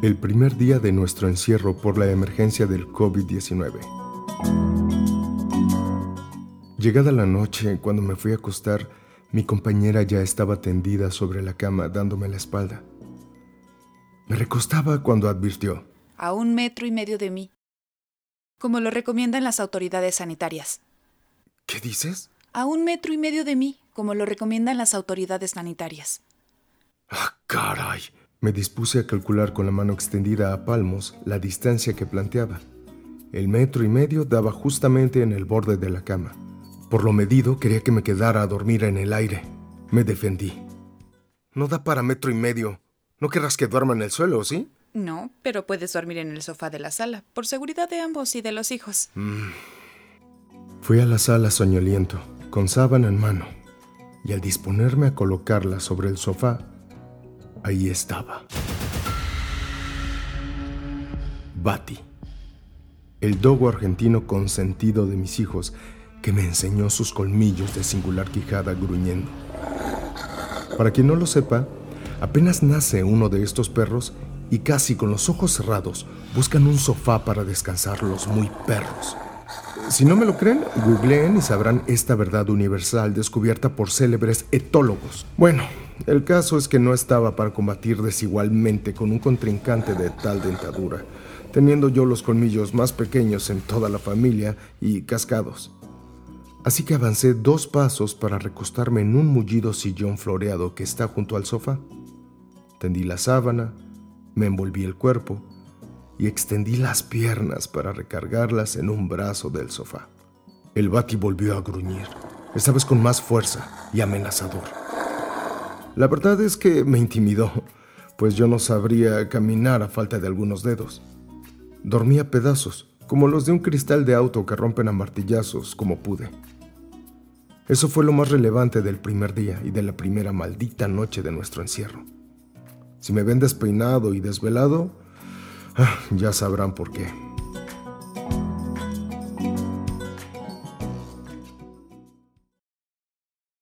el primer día de nuestro encierro por la emergencia del COVID-19. Llegada la noche, cuando me fui a acostar, mi compañera ya estaba tendida sobre la cama dándome la espalda. Me recostaba cuando advirtió. A un metro y medio de mí. Como lo recomiendan las autoridades sanitarias. ¿Qué dices? A un metro y medio de mí, como lo recomiendan las autoridades sanitarias. ¡Ah, caray! Me dispuse a calcular con la mano extendida a palmos la distancia que planteaba. El metro y medio daba justamente en el borde de la cama. Por lo medido, quería que me quedara a dormir en el aire. Me defendí. No da para metro y medio. ¿No querrás que duerma en el suelo, sí? No, pero puedes dormir en el sofá de la sala, por seguridad de ambos y de los hijos. Mm. Fui a la sala soñoliento, con sábana en mano, y al disponerme a colocarla sobre el sofá, ahí estaba. Bati, el dogo argentino consentido de mis hijos, que me enseñó sus colmillos de singular quijada gruñendo. Para quien no lo sepa, apenas nace uno de estos perros y casi con los ojos cerrados buscan un sofá para descansar los muy perros. Si no me lo creen, googleen y sabrán esta verdad universal descubierta por célebres etólogos. Bueno, el caso es que no estaba para combatir desigualmente con un contrincante de tal dentadura, teniendo yo los colmillos más pequeños en toda la familia y cascados. Así que avancé dos pasos para recostarme en un mullido sillón floreado que está junto al sofá. Tendí la sábana, me envolví el cuerpo y extendí las piernas para recargarlas en un brazo del sofá. El bati volvió a gruñir, esta vez con más fuerza y amenazador. La verdad es que me intimidó, pues yo no sabría caminar a falta de algunos dedos. Dormí a pedazos, como los de un cristal de auto que rompen a martillazos como pude. Eso fue lo más relevante del primer día y de la primera maldita noche de nuestro encierro. Si me ven despeinado y desvelado, ah, ya sabrán por qué.